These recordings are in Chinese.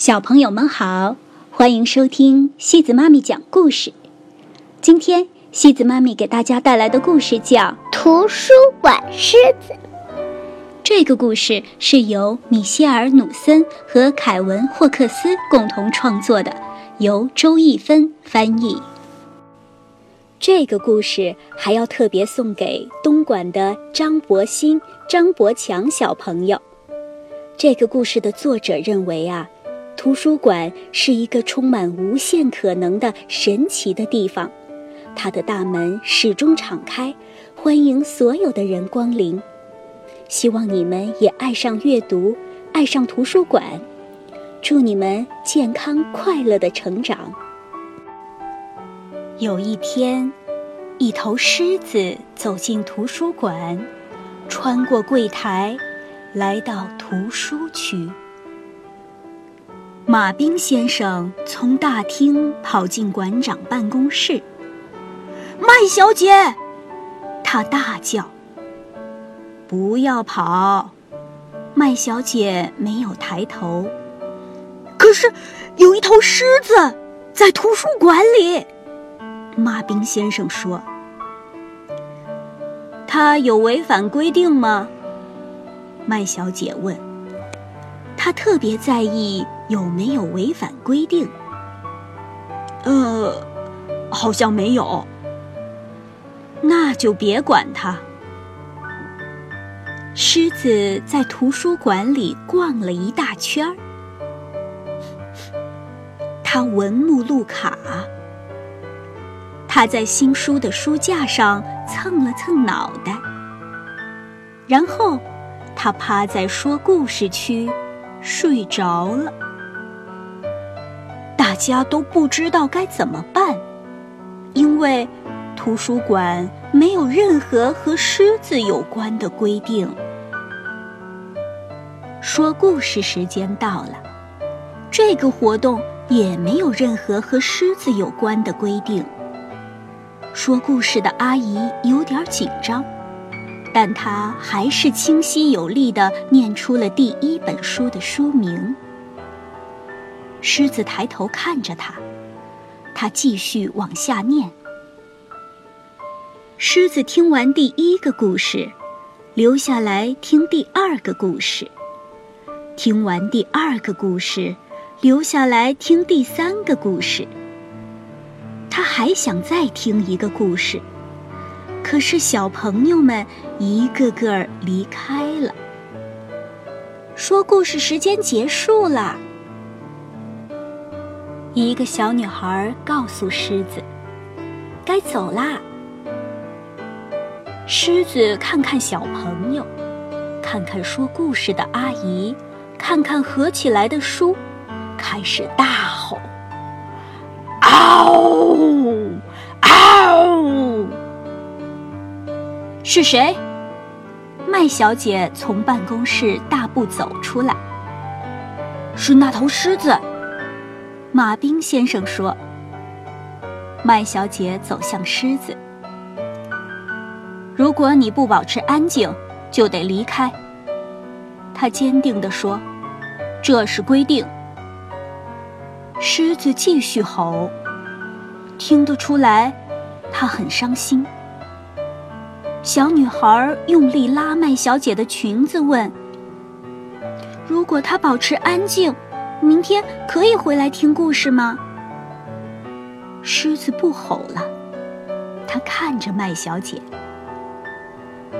小朋友们好，欢迎收听西子妈咪讲故事。今天西子妈咪给大家带来的故事叫《图书馆狮子》。这个故事是由米歇尔·努森和凯文·霍克斯共同创作的，由周一芬翻译。这个故事还要特别送给东莞的张博新、张博强小朋友。这个故事的作者认为啊。图书馆是一个充满无限可能的神奇的地方，它的大门始终敞开，欢迎所有的人光临。希望你们也爱上阅读，爱上图书馆。祝你们健康快乐的成长。有一天，一头狮子走进图书馆，穿过柜台，来到图书区。马兵先生从大厅跑进馆长办公室。麦小姐，他大叫：“不要跑！”麦小姐没有抬头。可是，有一头狮子在图书馆里。马兵先生说：“他有违反规定吗？”麦小姐问。他特别在意。有没有违反规定？呃，好像没有。那就别管他。狮子在图书馆里逛了一大圈儿，他闻目录卡，他在新书的书架上蹭了蹭脑袋，然后他趴在说故事区睡着了。大家都不知道该怎么办，因为图书馆没有任何和狮子有关的规定。说故事时间到了，这个活动也没有任何和狮子有关的规定。说故事的阿姨有点紧张，但他还是清晰有力地念出了第一本书的书名。狮子抬头看着他，他继续往下念。狮子听完第一个故事，留下来听第二个故事；听完第二个故事，留下来听第三个故事。他还想再听一个故事，可是小朋友们一个个离开了。说故事时间结束了。一个小女孩告诉狮子：“该走啦。”狮子看看小朋友，看看说故事的阿姨，看看合起来的书，开始大吼：“嗷！是谁？麦小姐从办公室大步走出来。是那头狮子。马兵先生说：“麦小姐走向狮子。如果你不保持安静，就得离开。”他坚定地说：“这是规定。”狮子继续吼，听得出来，他很伤心。小女孩用力拉麦小姐的裙子，问：“如果她保持安静？”明天可以回来听故事吗？狮子不吼了，他看着麦小姐，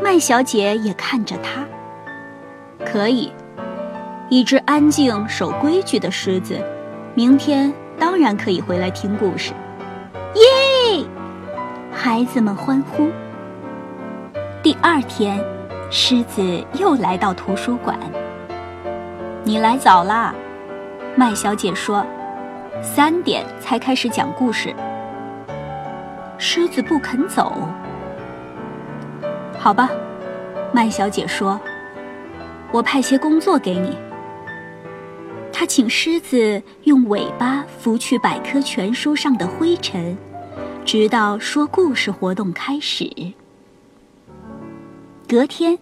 麦小姐也看着他。可以，一只安静守规矩的狮子，明天当然可以回来听故事。耶！孩子们欢呼。第二天，狮子又来到图书馆。你来早啦。麦小姐说：“三点才开始讲故事。”狮子不肯走。好吧，麦小姐说：“我派些工作给你。”她请狮子用尾巴拂去百科全书上的灰尘，直到说故事活动开始。隔天，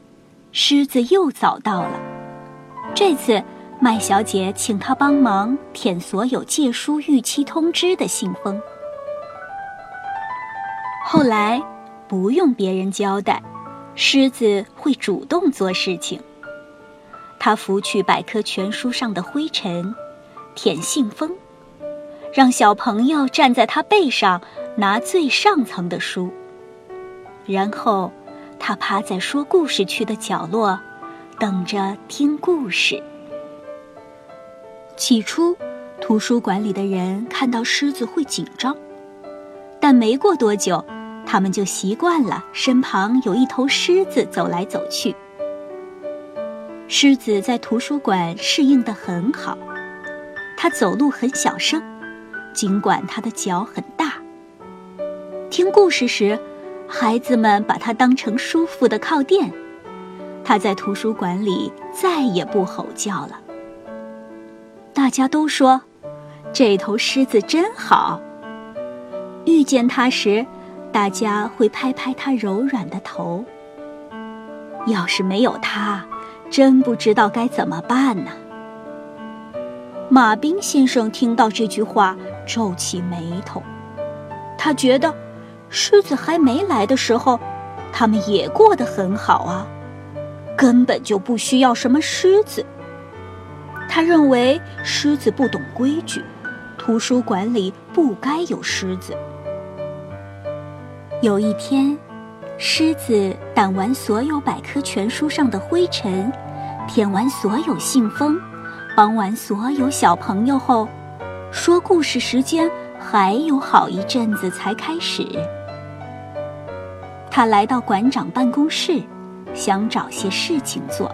狮子又早到了，这次。麦小姐请他帮忙舔所有借书逾期通知的信封。后来，不用别人交代，狮子会主动做事情。他拂去百科全书上的灰尘，舔信封，让小朋友站在他背上拿最上层的书。然后，他趴在说故事区的角落，等着听故事。起初，图书馆里的人看到狮子会紧张，但没过多久，他们就习惯了身旁有一头狮子走来走去。狮子在图书馆适应得很好，它走路很小声，尽管它的脚很大。听故事时，孩子们把它当成舒服的靠垫。它在图书馆里再也不吼叫了。大家都说，这头狮子真好。遇见它时，大家会拍拍它柔软的头。要是没有它，真不知道该怎么办呢。马兵先生听到这句话，皱起眉头。他觉得，狮子还没来的时候，他们也过得很好啊，根本就不需要什么狮子。他认为狮子不懂规矩，图书馆里不该有狮子。有一天，狮子掸完所有百科全书上的灰尘，舔完所有信封，帮完所有小朋友后，说故事时间还有好一阵子才开始。他来到馆长办公室，想找些事情做。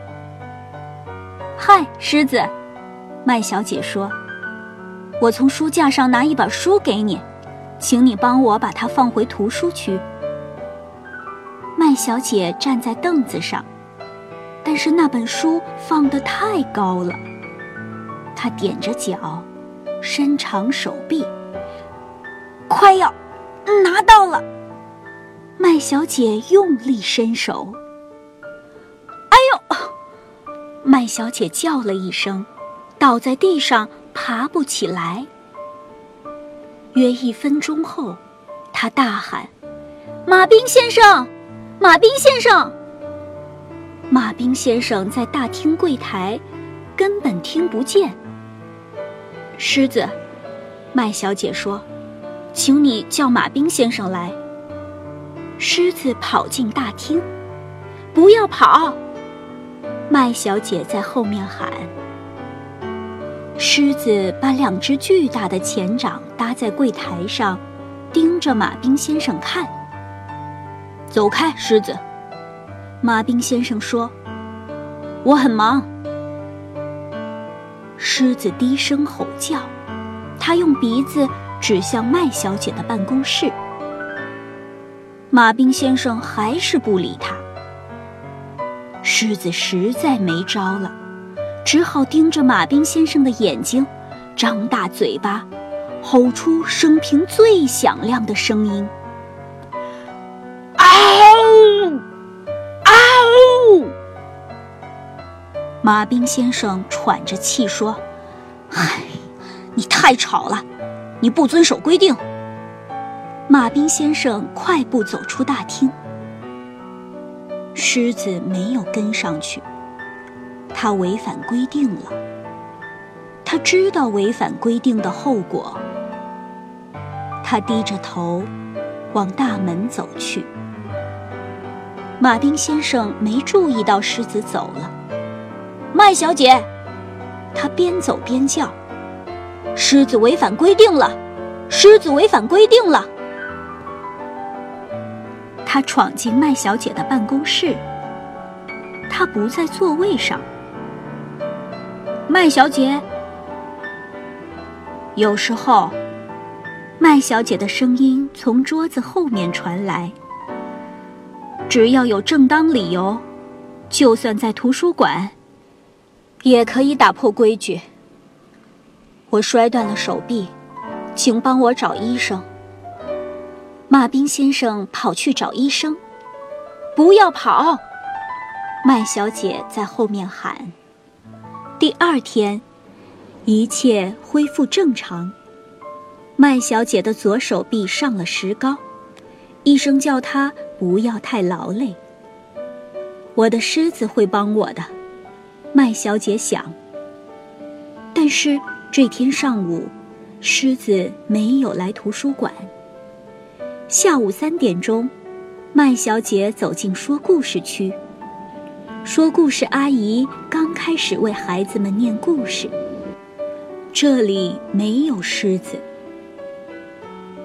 嗨，狮子。麦小姐说：“我从书架上拿一本书给你，请你帮我把它放回图书区。”麦小姐站在凳子上，但是那本书放得太高了。她踮着脚，伸长手臂，快要拿到了。麦小姐用力伸手，哎呦！麦小姐叫了一声。倒在地上，爬不起来。约一分钟后，他大喊：“马兵先生，马兵先生！”马兵先生在大厅柜台，根本听不见。狮子，麦小姐说：“请你叫马兵先生来。”狮子跑进大厅，“不要跑！”麦小姐在后面喊。狮子把两只巨大的前掌搭在柜台上，盯着马兵先生看。走开，狮子！马兵先生说：“我很忙。”狮子低声吼叫，他用鼻子指向麦小姐的办公室。马兵先生还是不理他。狮子实在没招了。只好盯着马兵先生的眼睛，张大嘴巴，吼出生平最响亮的声音：“嗷！嗷！”马兵先生喘着气说：“唉，你太吵了，你不遵守规定。”马兵先生快步走出大厅，狮子没有跟上去。他违反规定了。他知道违反规定的后果。他低着头，往大门走去。马丁先生没注意到狮子走了。麦小姐，他边走边叫：“狮子违反规定了！狮子违反规定了！”他闯进麦小姐的办公室。他不在座位上。麦小姐，有时候，麦小姐的声音从桌子后面传来。只要有正当理由，就算在图书馆，也可以打破规矩。我摔断了手臂，请帮我找医生。马兵先生跑去找医生。不要跑！麦小姐在后面喊。第二天，一切恢复正常。麦小姐的左手臂上了石膏，医生叫她不要太劳累。我的狮子会帮我的，麦小姐想。但是这天上午，狮子没有来图书馆。下午三点钟，麦小姐走进说故事区。说故事阿姨刚开始为孩子们念故事。这里没有狮子。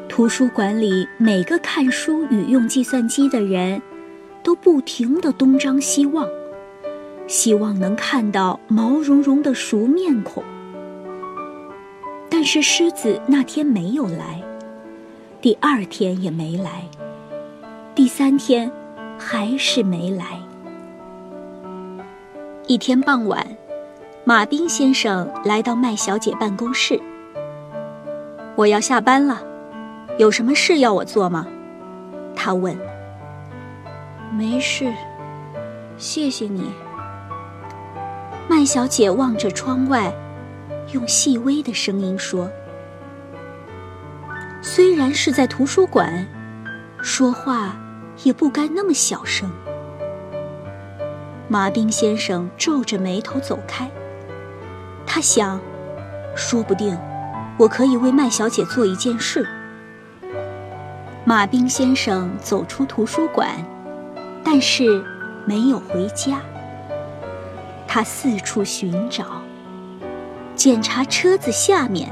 图书馆里每个看书与用计算机的人，都不停地东张西望，希望能看到毛茸茸的熟面孔。但是狮子那天没有来，第二天也没来，第三天还是没来。一天傍晚，马丁先生来到麦小姐办公室。我要下班了，有什么事要我做吗？他问。没事，谢谢你。麦小姐望着窗外，用细微的声音说：“虽然是在图书馆，说话也不该那么小声。”马兵先生皱着眉头走开。他想，说不定我可以为麦小姐做一件事。马兵先生走出图书馆，但是没有回家。他四处寻找，检查车子下面，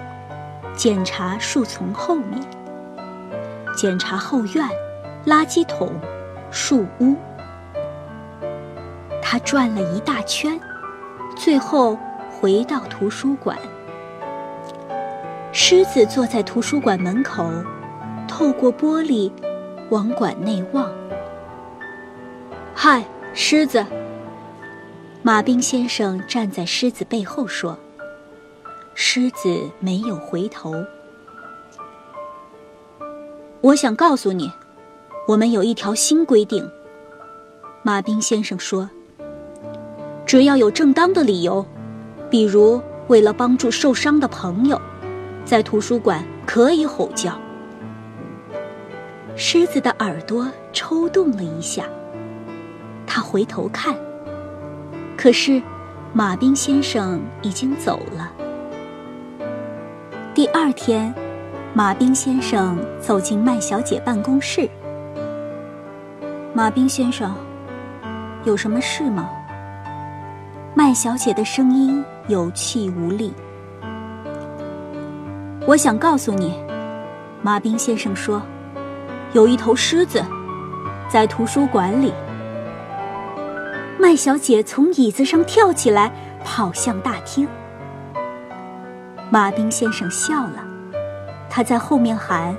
检查树丛后面，检查后院、垃圾桶、树屋。他转了一大圈，最后回到图书馆。狮子坐在图书馆门口，透过玻璃往馆内望。嗨，狮子！马兵先生站在狮子背后说。狮子没有回头。我想告诉你，我们有一条新规定。马兵先生说。只要有正当的理由，比如为了帮助受伤的朋友，在图书馆可以吼叫。狮子的耳朵抽动了一下，他回头看，可是马兵先生已经走了。第二天，马兵先生走进麦小姐办公室。马兵先生，有什么事吗？麦小姐的声音有气无力。我想告诉你，马兵先生说，有一头狮子在图书馆里。麦小姐从椅子上跳起来，跑向大厅。马丁先生笑了，他在后面喊：“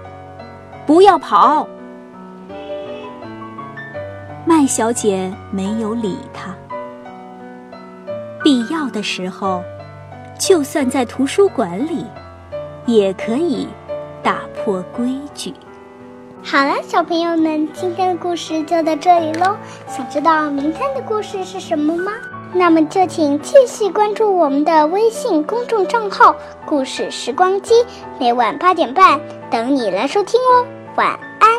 不要跑！”麦小姐没有理他。必要的时候，就算在图书馆里，也可以打破规矩。好了，小朋友们，今天的故事就到这里喽。想知道明天的故事是什么吗？那么就请继续关注我们的微信公众账号“故事时光机”，每晚八点半等你来收听哦。晚安。